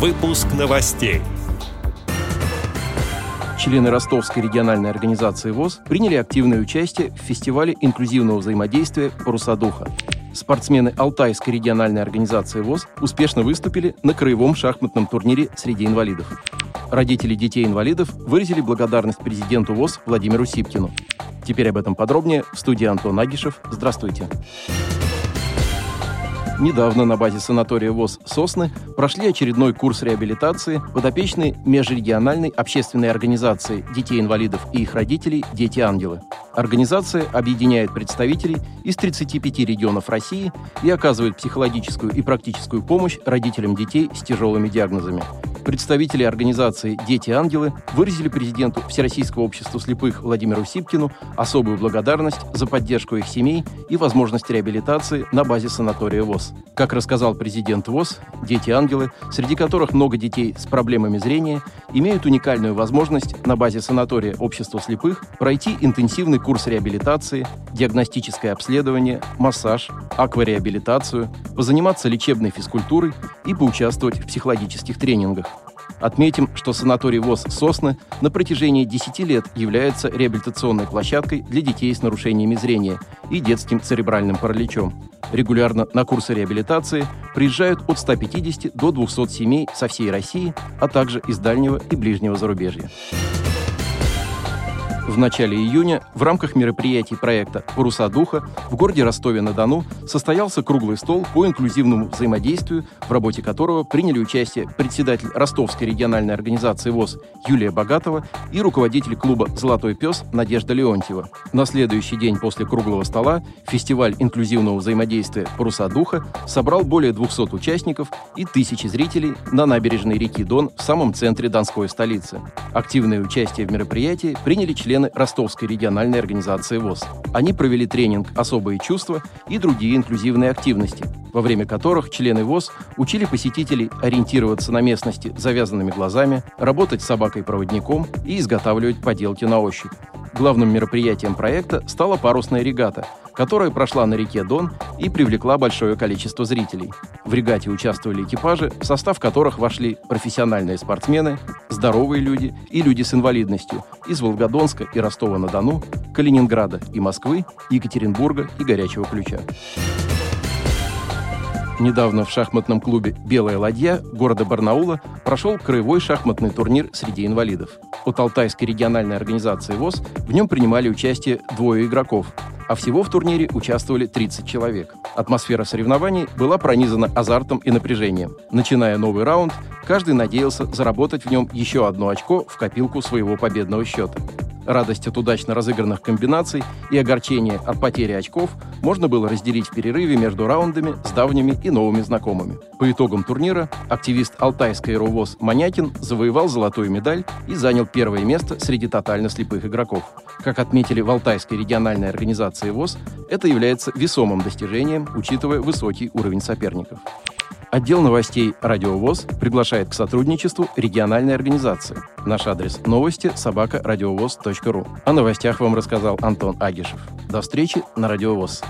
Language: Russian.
Выпуск новостей. Члены Ростовской региональной организации ВОЗ приняли активное участие в фестивале инклюзивного взаимодействия «Паруса духа». Спортсмены Алтайской региональной организации ВОЗ успешно выступили на краевом шахматном турнире среди инвалидов. Родители детей-инвалидов выразили благодарность президенту ВОЗ Владимиру Сипкину. Теперь об этом подробнее в студии Антон Агишев. Здравствуйте. Недавно на базе санатория ВОЗ «Сосны» прошли очередной курс реабилитации подопечной межрегиональной общественной организации детей-инвалидов и их родителей «Дети-ангелы». Организация объединяет представителей из 35 регионов России и оказывает психологическую и практическую помощь родителям детей с тяжелыми диагнозами. Представители организации «Дети-ангелы» выразили президенту Всероссийского общества слепых Владимиру Сипкину особую благодарность за поддержку их семей и возможность реабилитации на базе санатория ВОЗ. Как рассказал президент ВОЗ, «Дети-ангелы», среди которых много детей с проблемами зрения, имеют уникальную возможность на базе санатория общества слепых пройти интенсивный курс реабилитации, диагностическое обследование, массаж, аквареабилитацию, позаниматься лечебной физкультурой и поучаствовать в психологических тренингах. Отметим, что санаторий ВОЗ «Сосны» на протяжении 10 лет является реабилитационной площадкой для детей с нарушениями зрения и детским церебральным параличом. Регулярно на курсы реабилитации приезжают от 150 до 200 семей со всей России, а также из дальнего и ближнего зарубежья. В начале июня в рамках мероприятий проекта «Паруса духа» в городе Ростове-на-Дону состоялся круглый стол по инклюзивному взаимодействию, в работе которого приняли участие председатель Ростовской региональной организации ВОЗ Юлия Богатова и руководитель клуба «Золотой пес» Надежда Леонтьева. На следующий день после круглого стола фестиваль инклюзивного взаимодействия «Паруса духа» собрал более 200 участников и тысячи зрителей на набережной реки Дон в самом центре Донской столицы. Активное участие в мероприятии приняли члены члены Ростовской региональной организации ВОЗ. Они провели тренинг «Особые чувства» и другие инклюзивные активности, во время которых члены ВОЗ учили посетителей ориентироваться на местности завязанными глазами, работать с собакой-проводником и изготавливать поделки на ощупь. Главным мероприятием проекта стала парусная регата, которая прошла на реке Дон и привлекла большое количество зрителей. В регате участвовали экипажи, в состав которых вошли профессиональные спортсмены, здоровые люди и люди с инвалидностью из Волгодонска и Ростова-на-Дону, Калининграда и Москвы, Екатеринбурга и Горячего Ключа. Недавно в шахматном клубе «Белая ладья» города Барнаула прошел краевой шахматный турнир среди инвалидов. От Алтайской региональной организации ВОЗ в нем принимали участие двое игроков, а всего в турнире участвовали 30 человек. Атмосфера соревнований была пронизана азартом и напряжением. Начиная новый раунд, каждый надеялся заработать в нем еще одно очко в копилку своего победного счета. Радость от удачно разыгранных комбинаций и огорчение от потери очков можно было разделить в перерыве между раундами с давними и новыми знакомыми. По итогам турнира активист Алтайской РУВОЗ Манякин завоевал золотую медаль и занял первое место среди тотально слепых игроков. Как отметили в Алтайской региональной организации ВОЗ, это является весомым достижением, учитывая высокий уровень соперников. Отдел новостей «Радиовоз» приглашает к сотрудничеству региональной организации. Наш адрес – новости собака радиовоз.ру. О новостях вам рассказал Антон Агишев. До встречи на «Радиовоз».